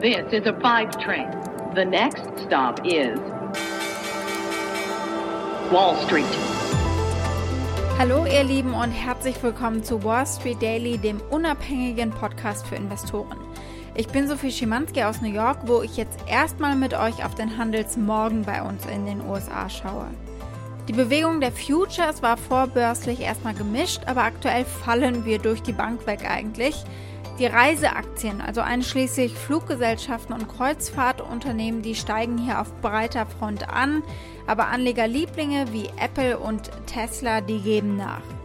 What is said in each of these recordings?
This is a five train. The next stop is Wall Street. Hallo ihr Lieben und herzlich willkommen zu Wall Street Daily, dem unabhängigen Podcast für Investoren. Ich bin Sophie Schimanski aus New York, wo ich jetzt erstmal mit euch auf den Handelsmorgen bei uns in den USA schaue. Die Bewegung der Futures war vorbörslich erstmal gemischt, aber aktuell fallen wir durch die Bank weg eigentlich. Die Reiseaktien, also einschließlich Fluggesellschaften und Kreuzfahrtunternehmen, die steigen hier auf breiter Front an, aber Anlegerlieblinge wie Apple und Tesla, die geben nach.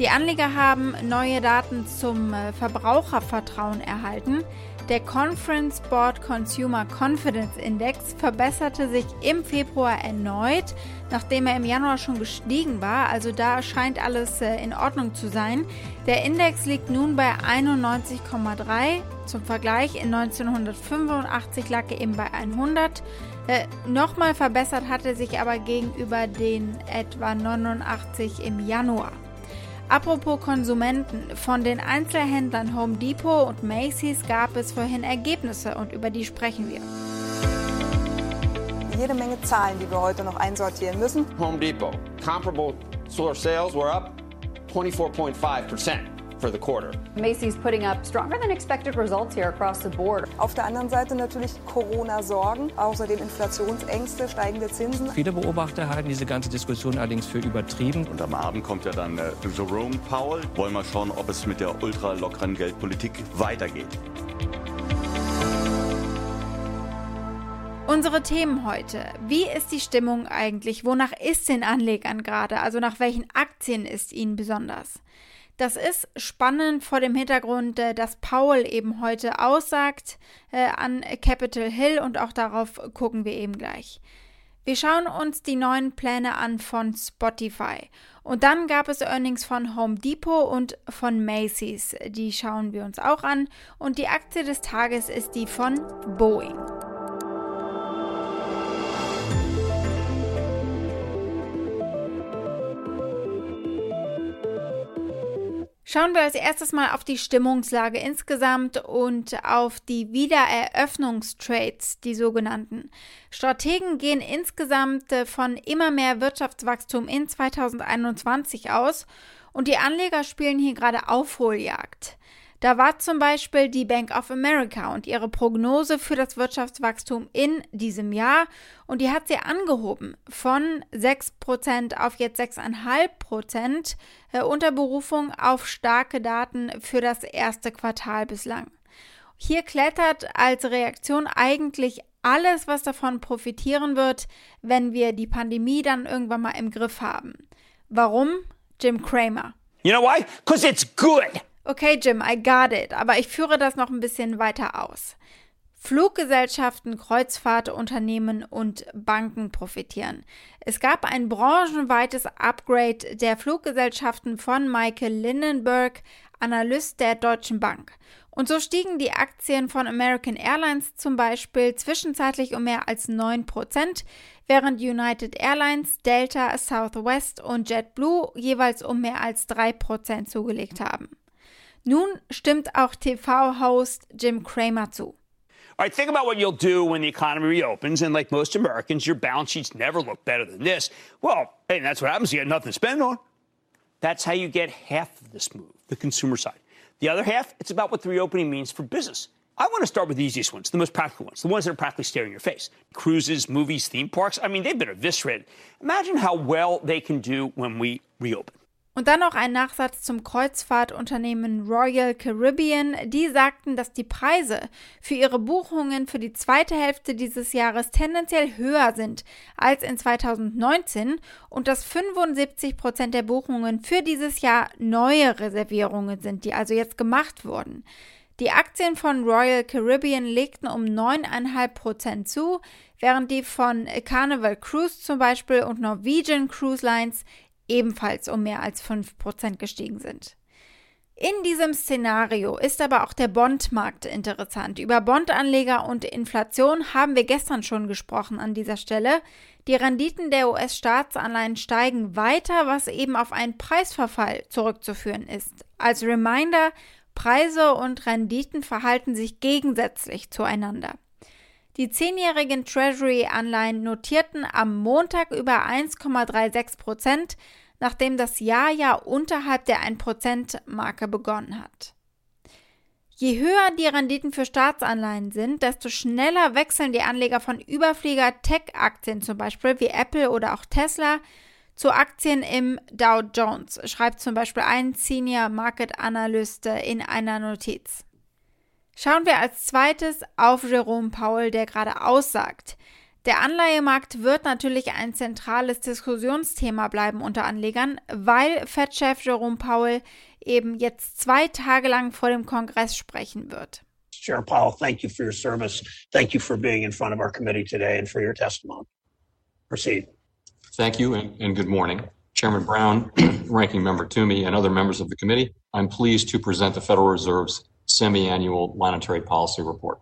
Die Anleger haben neue Daten zum äh, Verbrauchervertrauen erhalten. Der Conference Board Consumer Confidence Index verbesserte sich im Februar erneut, nachdem er im Januar schon gestiegen war. Also da scheint alles äh, in Ordnung zu sein. Der Index liegt nun bei 91,3. Zum Vergleich, in 1985 lag er eben bei 100. Äh, Nochmal verbessert hatte sich aber gegenüber den etwa 89 im Januar. Apropos Konsumenten, von den Einzelhändlern Home Depot und Macy's gab es vorhin Ergebnisse und über die sprechen wir. Jede Menge Zahlen, die wir heute noch einsortieren müssen. Home Depot, comparable store sales were up 24.5 percent for the quarter. Macy's putting up stronger than expected results here across the board. Auf der anderen Seite natürlich Corona-Sorgen, außerdem Inflationsängste, steigende Zinsen. Viele Beobachter halten diese ganze Diskussion allerdings für übertrieben. Und am Abend kommt ja dann äh, Jerome Powell. Wollen wir schauen, ob es mit der ultra lockeren Geldpolitik weitergeht. Unsere Themen heute. Wie ist die Stimmung eigentlich? Wonach ist den Anlegern gerade? Also nach welchen Aktien ist ihnen besonders? Das ist spannend vor dem Hintergrund, äh, dass Paul eben heute aussagt äh, an Capitol Hill und auch darauf gucken wir eben gleich. Wir schauen uns die neuen Pläne an von Spotify. Und dann gab es Earnings von Home Depot und von Macy's. Die schauen wir uns auch an. Und die Aktie des Tages ist die von Boeing. Schauen wir als erstes mal auf die Stimmungslage insgesamt und auf die Wiedereröffnungstrades, die sogenannten. Strategen gehen insgesamt äh, von immer mehr Wirtschaftswachstum in 2021 aus und die Anleger spielen hier gerade Aufholjagd. Da war zum Beispiel die Bank of America und ihre Prognose für das Wirtschaftswachstum in diesem Jahr und die hat sie angehoben von 6% auf jetzt 6,5% äh, unter Berufung auf starke Daten für das erste Quartal bislang. Hier klettert als Reaktion eigentlich alles, was davon profitieren wird, wenn wir die Pandemie dann irgendwann mal im Griff haben. Warum? Jim Cramer. You know why? Because it's good. Okay, Jim, I got it, aber ich führe das noch ein bisschen weiter aus. Fluggesellschaften, Kreuzfahrtunternehmen und Banken profitieren. Es gab ein branchenweites Upgrade der Fluggesellschaften von Michael Lindenberg, Analyst der Deutschen Bank. Und so stiegen die Aktien von American Airlines zum Beispiel zwischenzeitlich um mehr als 9%, während United Airlines, Delta, Southwest und JetBlue jeweils um mehr als 3% zugelegt haben. Nun stimmt auch TV-Host Jim Cramer zu. All right, think about what you'll do when the economy reopens, and like most Americans, your balance sheets never look better than this. Well, hey, that's what happens. You got nothing to spend on. That's how you get half of this move, the consumer side. The other half, it's about what the reopening means for business. I want to start with the easiest ones, the most practical ones, the ones that are practically staring your face. Cruises, movies, theme parks. I mean, they've been eviscerated. Imagine how well they can do when we reopen. Und dann noch ein Nachsatz zum Kreuzfahrtunternehmen Royal Caribbean. Die sagten, dass die Preise für ihre Buchungen für die zweite Hälfte dieses Jahres tendenziell höher sind als in 2019 und dass 75 Prozent der Buchungen für dieses Jahr neue Reservierungen sind, die also jetzt gemacht wurden. Die Aktien von Royal Caribbean legten um 9,5 Prozent zu, während die von Carnival Cruise zum Beispiel und Norwegian Cruise Lines ebenfalls um mehr als 5% gestiegen sind. In diesem Szenario ist aber auch der Bondmarkt interessant. Über Bondanleger und Inflation haben wir gestern schon gesprochen an dieser Stelle. Die Renditen der US-Staatsanleihen steigen weiter, was eben auf einen Preisverfall zurückzuführen ist. Als Reminder, Preise und Renditen verhalten sich gegensätzlich zueinander. Die zehnjährigen Treasury-Anleihen notierten am Montag über 1,36 Prozent, nachdem das Jahr ja unterhalb der 1%-Marke begonnen hat. Je höher die Renditen für Staatsanleihen sind, desto schneller wechseln die Anleger von Überflieger-Tech-Aktien, zum Beispiel wie Apple oder auch Tesla, zu Aktien im Dow Jones, schreibt zum Beispiel ein Senior Market Analyst in einer Notiz. Schauen wir als zweites auf Jerome Powell, der gerade aussagt. Der Anleihemarkt wird natürlich ein zentrales Diskussionsthema bleiben unter Anlegern, weil Fed-Chef Jerome Powell eben jetzt zwei Tage lang vor dem Kongress sprechen wird. Chair Powell, thank you for your service. Thank you for being in front of our committee today and for your testimony. Proceed. Thank you and, and good morning. Chairman Brown, Ranking Member Toomey, and other members of the committee, I'm pleased to present the Federal Reserve's semi-annual monetary policy report.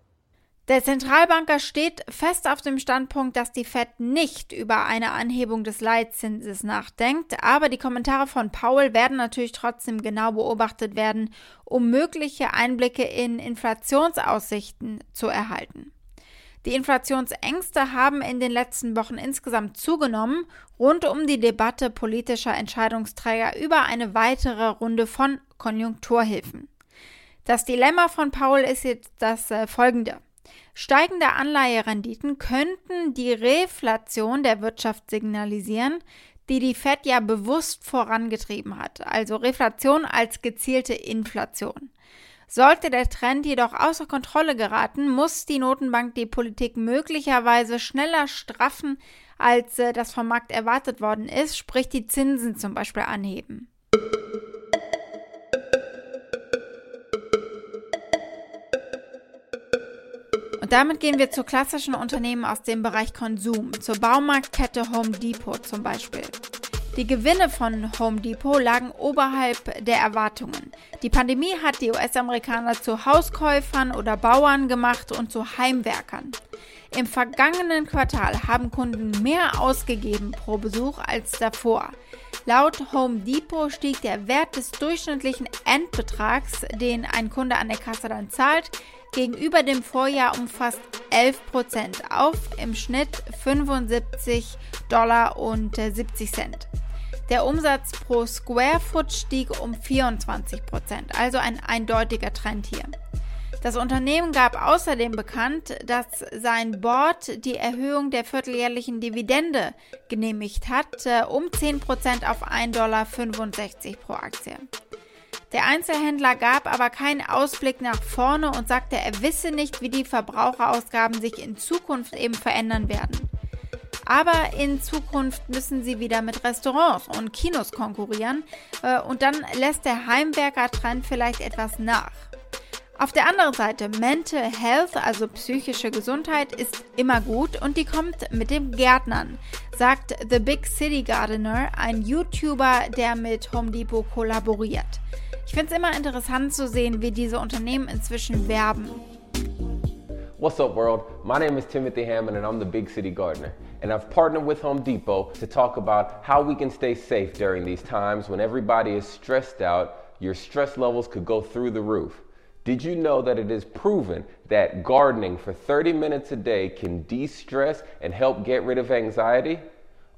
Der Zentralbanker steht fest auf dem Standpunkt, dass die Fed nicht über eine Anhebung des Leitzinses nachdenkt, aber die Kommentare von Paul werden natürlich trotzdem genau beobachtet werden, um mögliche Einblicke in Inflationsaussichten zu erhalten. Die Inflationsängste haben in den letzten Wochen insgesamt zugenommen, rund um die Debatte politischer Entscheidungsträger über eine weitere Runde von Konjunkturhilfen. Das Dilemma von Paul ist jetzt das äh, folgende. Steigende Anleiherenditen könnten die Reflation der Wirtschaft signalisieren, die die Fed ja bewusst vorangetrieben hat, also Reflation als gezielte Inflation. Sollte der Trend jedoch außer Kontrolle geraten, muss die Notenbank die Politik möglicherweise schneller straffen, als äh, das vom Markt erwartet worden ist, sprich die Zinsen zum Beispiel anheben. Und damit gehen wir zu klassischen Unternehmen aus dem Bereich Konsum, zur Baumarktkette Home Depot zum Beispiel. Die Gewinne von Home Depot lagen oberhalb der Erwartungen. Die Pandemie hat die US-Amerikaner zu Hauskäufern oder Bauern gemacht und zu Heimwerkern. Im vergangenen Quartal haben Kunden mehr ausgegeben pro Besuch als davor. Laut Home Depot stieg der Wert des durchschnittlichen Endbetrags, den ein Kunde an der Kasse dann zahlt, gegenüber dem Vorjahr um fast 11 Prozent auf im Schnitt 75 Dollar und 70 Cent. Der Umsatz pro Square Foot stieg um 24 Prozent, also ein eindeutiger Trend hier. Das Unternehmen gab außerdem bekannt, dass sein Board die Erhöhung der vierteljährlichen Dividende genehmigt hat, äh, um 10 Prozent auf 1,65 Dollar pro Aktie. Der Einzelhändler gab aber keinen Ausblick nach vorne und sagte, er wisse nicht, wie die Verbraucherausgaben sich in Zukunft eben verändern werden. Aber in Zukunft müssen sie wieder mit Restaurants und Kinos konkurrieren äh, und dann lässt der Heimwerker-Trend vielleicht etwas nach. Auf der anderen Seite, Mental Health, also psychische Gesundheit, ist immer gut und die kommt mit dem Gärtnern, sagt The Big City Gardener, ein YouTuber, der mit Home Depot kollaboriert. Ich finde es immer interessant zu sehen, wie diese Unternehmen inzwischen werben. What's up, world? My name is Timothy Hammond, and I'm the Big City Gardener. And I've partnered with Home Depot to talk about how we can stay safe during these times when everybody is stressed out. Your stress levels could go through the roof. Did you know that it is proven that gardening for 30 minutes a day can de stress and help get rid of anxiety?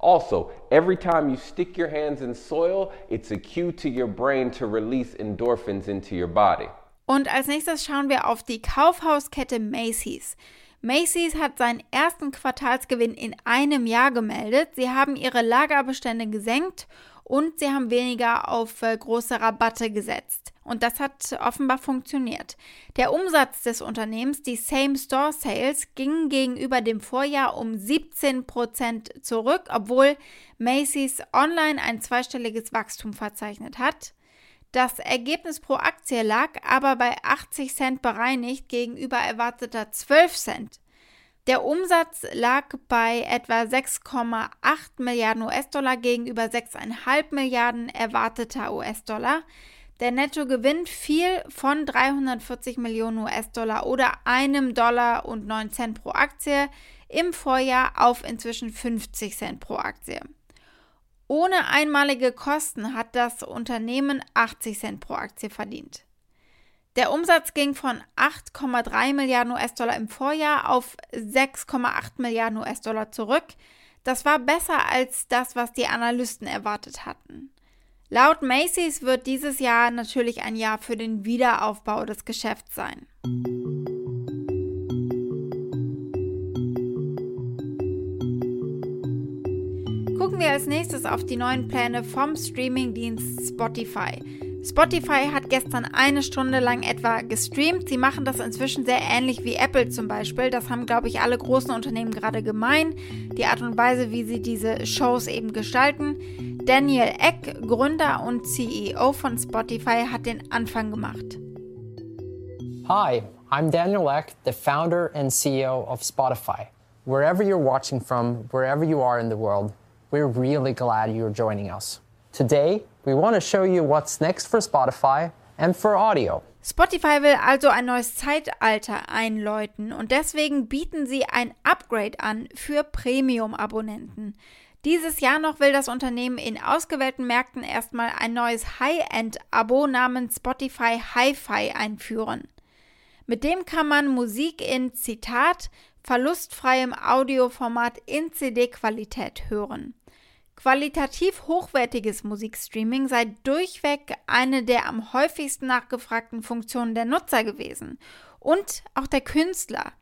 Also, every time you stick your hands in soil, it's a cue to your brain to release endorphins into your body. Und als nächstes schauen wir auf die Kaufhauskette Macy's. Macy's hat seinen ersten Quartalsgewinn in einem Jahr gemeldet. Sie haben ihre Lagerbestände gesenkt und sie haben weniger auf äh, große Rabatte gesetzt. Und das hat offenbar funktioniert. Der Umsatz des Unternehmens, die Same-Store-Sales, ging gegenüber dem Vorjahr um 17 Prozent zurück, obwohl Macy's online ein zweistelliges Wachstum verzeichnet hat. Das Ergebnis pro Aktie lag aber bei 80 Cent bereinigt gegenüber erwarteter 12 Cent. Der Umsatz lag bei etwa 6,8 Milliarden US-Dollar gegenüber 6,5 Milliarden erwarteter US-Dollar. Der Nettogewinn fiel von 340 Millionen US-Dollar oder einem Dollar und 9 Cent pro Aktie im Vorjahr auf inzwischen 50 Cent pro Aktie. Ohne einmalige Kosten hat das Unternehmen 80 Cent pro Aktie verdient. Der Umsatz ging von 8,3 Milliarden US-Dollar im Vorjahr auf 6,8 Milliarden US-Dollar zurück. Das war besser als das, was die Analysten erwartet hatten. Laut Macy's wird dieses Jahr natürlich ein Jahr für den Wiederaufbau des Geschäfts sein. Gucken wir als nächstes auf die neuen Pläne vom Streamingdienst Spotify. Spotify hat gestern eine Stunde lang etwa gestreamt. Sie machen das inzwischen sehr ähnlich wie Apple zum Beispiel. Das haben, glaube ich, alle großen Unternehmen gerade gemein. Die Art und Weise, wie sie diese Shows eben gestalten. Daniel Eck, Gründer und CEO von Spotify, hat den Anfang gemacht. Hi, I'm Daniel Eck, the founder and CEO of Spotify. Wherever you're watching from, wherever you are in the world, we're really glad you're joining us. Today, we want to show you what's next for Spotify and for audio. Spotify will also ein neues Zeitalter einläuten und deswegen bieten sie ein Upgrade an für Premium-Abonnenten. Dieses Jahr noch will das Unternehmen in ausgewählten Märkten erstmal ein neues High-End-Abo namens Spotify Hi-Fi einführen. Mit dem kann man Musik in Zitat verlustfreiem Audioformat in CD-Qualität hören. Qualitativ hochwertiges Musikstreaming sei durchweg eine der am häufigsten nachgefragten Funktionen der Nutzer gewesen und auch der Künstler.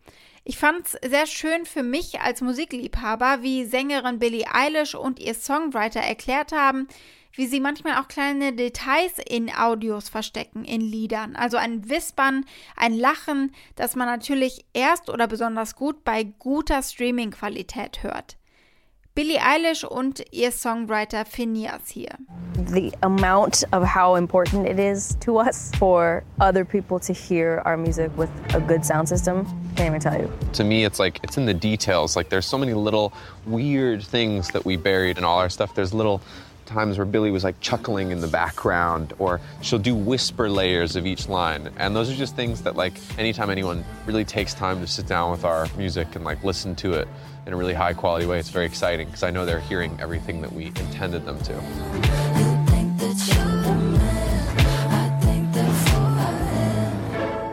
Ich fand es sehr schön für mich als Musikliebhaber, wie Sängerin Billie Eilish und ihr Songwriter erklärt haben, wie sie manchmal auch kleine Details in Audios verstecken, in Liedern. Also ein Wispern, ein Lachen, das man natürlich erst oder besonders gut bei guter Streaming-Qualität hört. Billie Eilish und ihr Songwriter Phineas hier. The amount of how important it is to us for other people to hear our music with a good sound system, can't even tell you. To me, it's like it's in the details. Like there's so many little weird things that we buried in all our stuff. There's little times where Billy was like chuckling in the background, or she'll do whisper layers of each line. And those are just things that, like, anytime anyone really takes time to sit down with our music and like listen to it in a really high quality way, it's very exciting because I know they're hearing everything that we intended them to.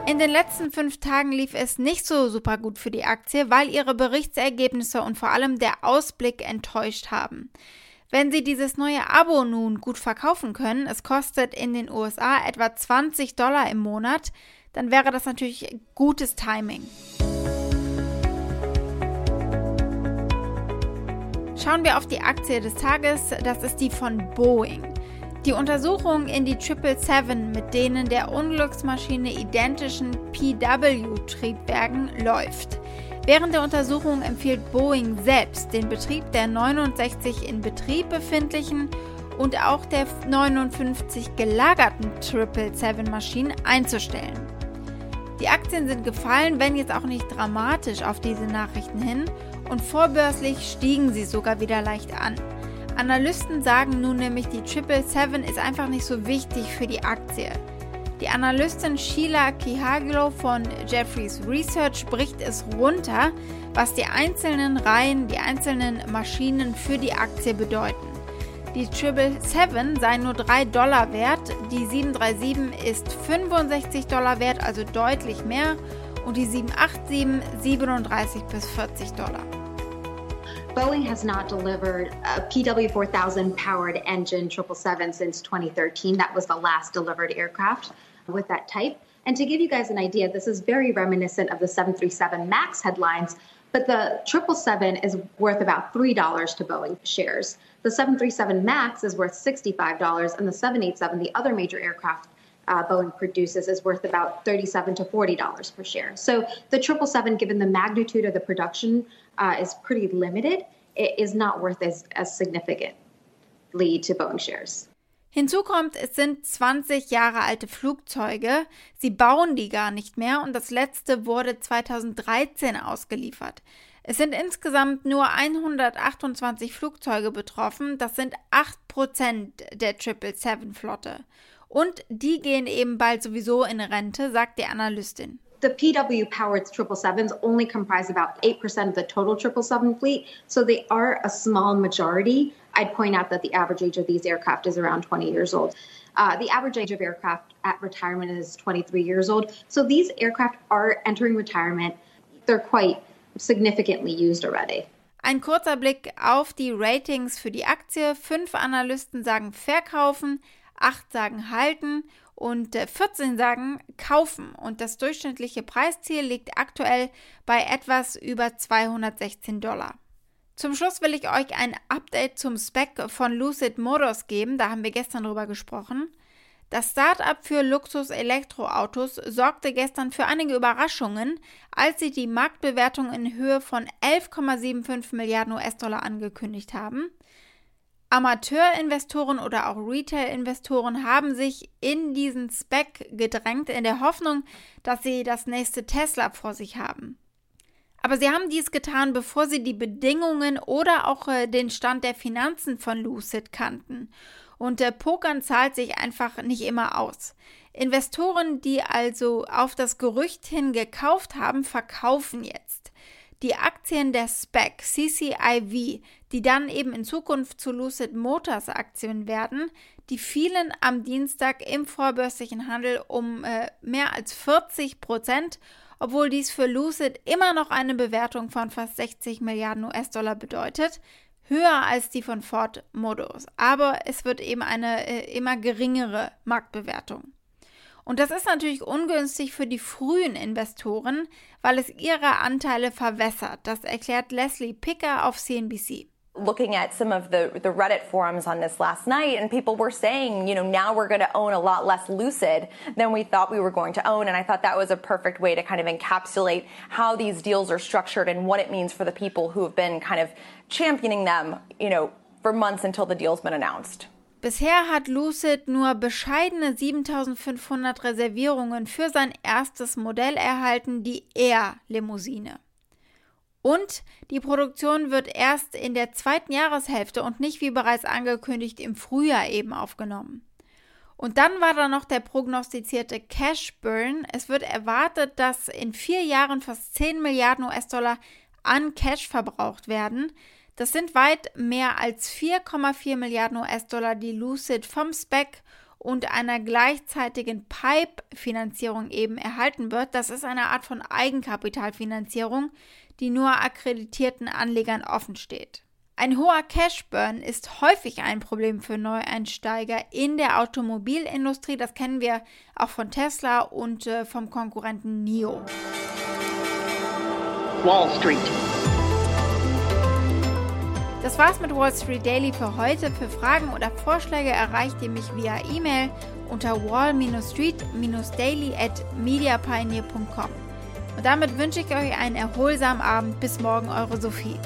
In den letzten fünf Tagen lief es nicht so super gut für die Aktie, weil ihre Berichtsergebnisse und vor allem der Ausblick enttäuscht haben. Wenn Sie dieses neue Abo nun gut verkaufen können, es kostet in den USA etwa 20 Dollar im Monat, dann wäre das natürlich gutes Timing. Schauen wir auf die Aktie des Tages, das ist die von Boeing. Die Untersuchung in die 777 mit denen der Unglücksmaschine identischen PW-Triebwerken läuft. Während der Untersuchung empfiehlt Boeing selbst den Betrieb der 69 in Betrieb befindlichen und auch der 59 gelagerten 777-Maschinen einzustellen. Die Aktien sind gefallen, wenn jetzt auch nicht dramatisch auf diese Nachrichten hin und vorbörslich stiegen sie sogar wieder leicht an. Analysten sagen nun nämlich, die 777 ist einfach nicht so wichtig für die Aktie. Die Analystin Sheila Kihaglo von Jefferies Research bricht es runter, was die einzelnen Reihen, die einzelnen Maschinen für die Aktie bedeuten. Die 777 sei nur 3 Dollar wert, die 737 ist 65 Dollar wert, also deutlich mehr, und die 787 37 bis 40 Dollar. Boeing has not delivered a PW4000 powered engine 777 since 2013. That was the last delivered aircraft with that type. And to give you guys an idea, this is very reminiscent of the 737 MAX headlines, but the 777 is worth about $3 to Boeing shares. The 737 MAX is worth $65, and the 787, the other major aircraft uh, Boeing produces, is worth about $37 to $40 per share. So the 777, given the magnitude of the production, uh, is pretty limited. It is not worth as, as significantly to Boeing shares. Hinzu kommt, es sind 20 Jahre alte Flugzeuge. Sie bauen die gar nicht mehr und das letzte wurde 2013 ausgeliefert. Es sind insgesamt nur 128 Flugzeuge betroffen. Das sind 8% der 777-Flotte. Und die gehen eben bald sowieso in Rente, sagt die Analystin. the PW powered 777s only comprise about 8% of the total 777 fleet, so they are a small majority. I'd point out that the average age of these aircraft is around 20 years old. Uh, the average age of aircraft at retirement is 23 years old. So these aircraft are entering retirement. They're quite significantly used already. Ein kurzer Blick auf die Ratings für die Aktie. Fünf Analysten sagen verkaufen, acht sagen halten und 14 äh, sagen kaufen. Und das durchschnittliche Preisziel liegt aktuell bei etwas über 216 Dollar. Zum Schluss will ich euch ein Update zum Spec von Lucid Motors geben. Da haben wir gestern drüber gesprochen. Das Startup für Luxus-Elektroautos sorgte gestern für einige Überraschungen, als sie die Marktbewertung in Höhe von 11,75 Milliarden US-Dollar angekündigt haben. Amateurinvestoren oder auch Retail-Investoren haben sich in diesen Spec gedrängt, in der Hoffnung, dass sie das nächste Tesla vor sich haben. Aber sie haben dies getan, bevor sie die Bedingungen oder auch äh, den Stand der Finanzen von Lucid kannten. Und der Pokern zahlt sich einfach nicht immer aus. Investoren, die also auf das Gerücht hin gekauft haben, verkaufen jetzt. Die Aktien der SPAC CCIV, die dann eben in Zukunft zu Lucid Motors Aktien werden, die fielen am Dienstag im vorbörslichen Handel um äh, mehr als 40 Prozent obwohl dies für Lucid immer noch eine Bewertung von fast 60 Milliarden US-Dollar bedeutet, höher als die von Ford Modus. Aber es wird eben eine äh, immer geringere Marktbewertung. Und das ist natürlich ungünstig für die frühen Investoren, weil es ihre Anteile verwässert. Das erklärt Leslie Picker auf CNBC. looking at some of the, the Reddit forums on this last night, and people were saying, you know, now we're going to own a lot less Lucid than we thought we were going to own. And I thought that was a perfect way to kind of encapsulate how these deals are structured and what it means for the people who have been kind of championing them, you know, for months until the deal's been announced. Bisher hat Lucid nur bescheidene 7500 Reservierungen für sein erstes Modell erhalten, die Air-Limousine. Und die Produktion wird erst in der zweiten Jahreshälfte und nicht wie bereits angekündigt im Frühjahr eben aufgenommen. Und dann war da noch der prognostizierte Cash Burn. Es wird erwartet, dass in vier Jahren fast 10 Milliarden US-Dollar an Cash verbraucht werden. Das sind weit mehr als 4,4 Milliarden US-Dollar, die Lucid vom SPEC und einer gleichzeitigen Pipe-Finanzierung eben erhalten wird. Das ist eine Art von Eigenkapitalfinanzierung, die nur akkreditierten Anlegern offen steht. Ein hoher Cashburn ist häufig ein Problem für Neueinsteiger in der Automobilindustrie. Das kennen wir auch von Tesla und äh, vom Konkurrenten NIO. Wall Street. Das war's mit Wall Street Daily für heute. Für Fragen oder Vorschläge erreicht ihr mich via E-Mail unter wall-street-daily at mediapioneer.com. Und damit wünsche ich euch einen erholsamen Abend. Bis morgen, eure Sophie.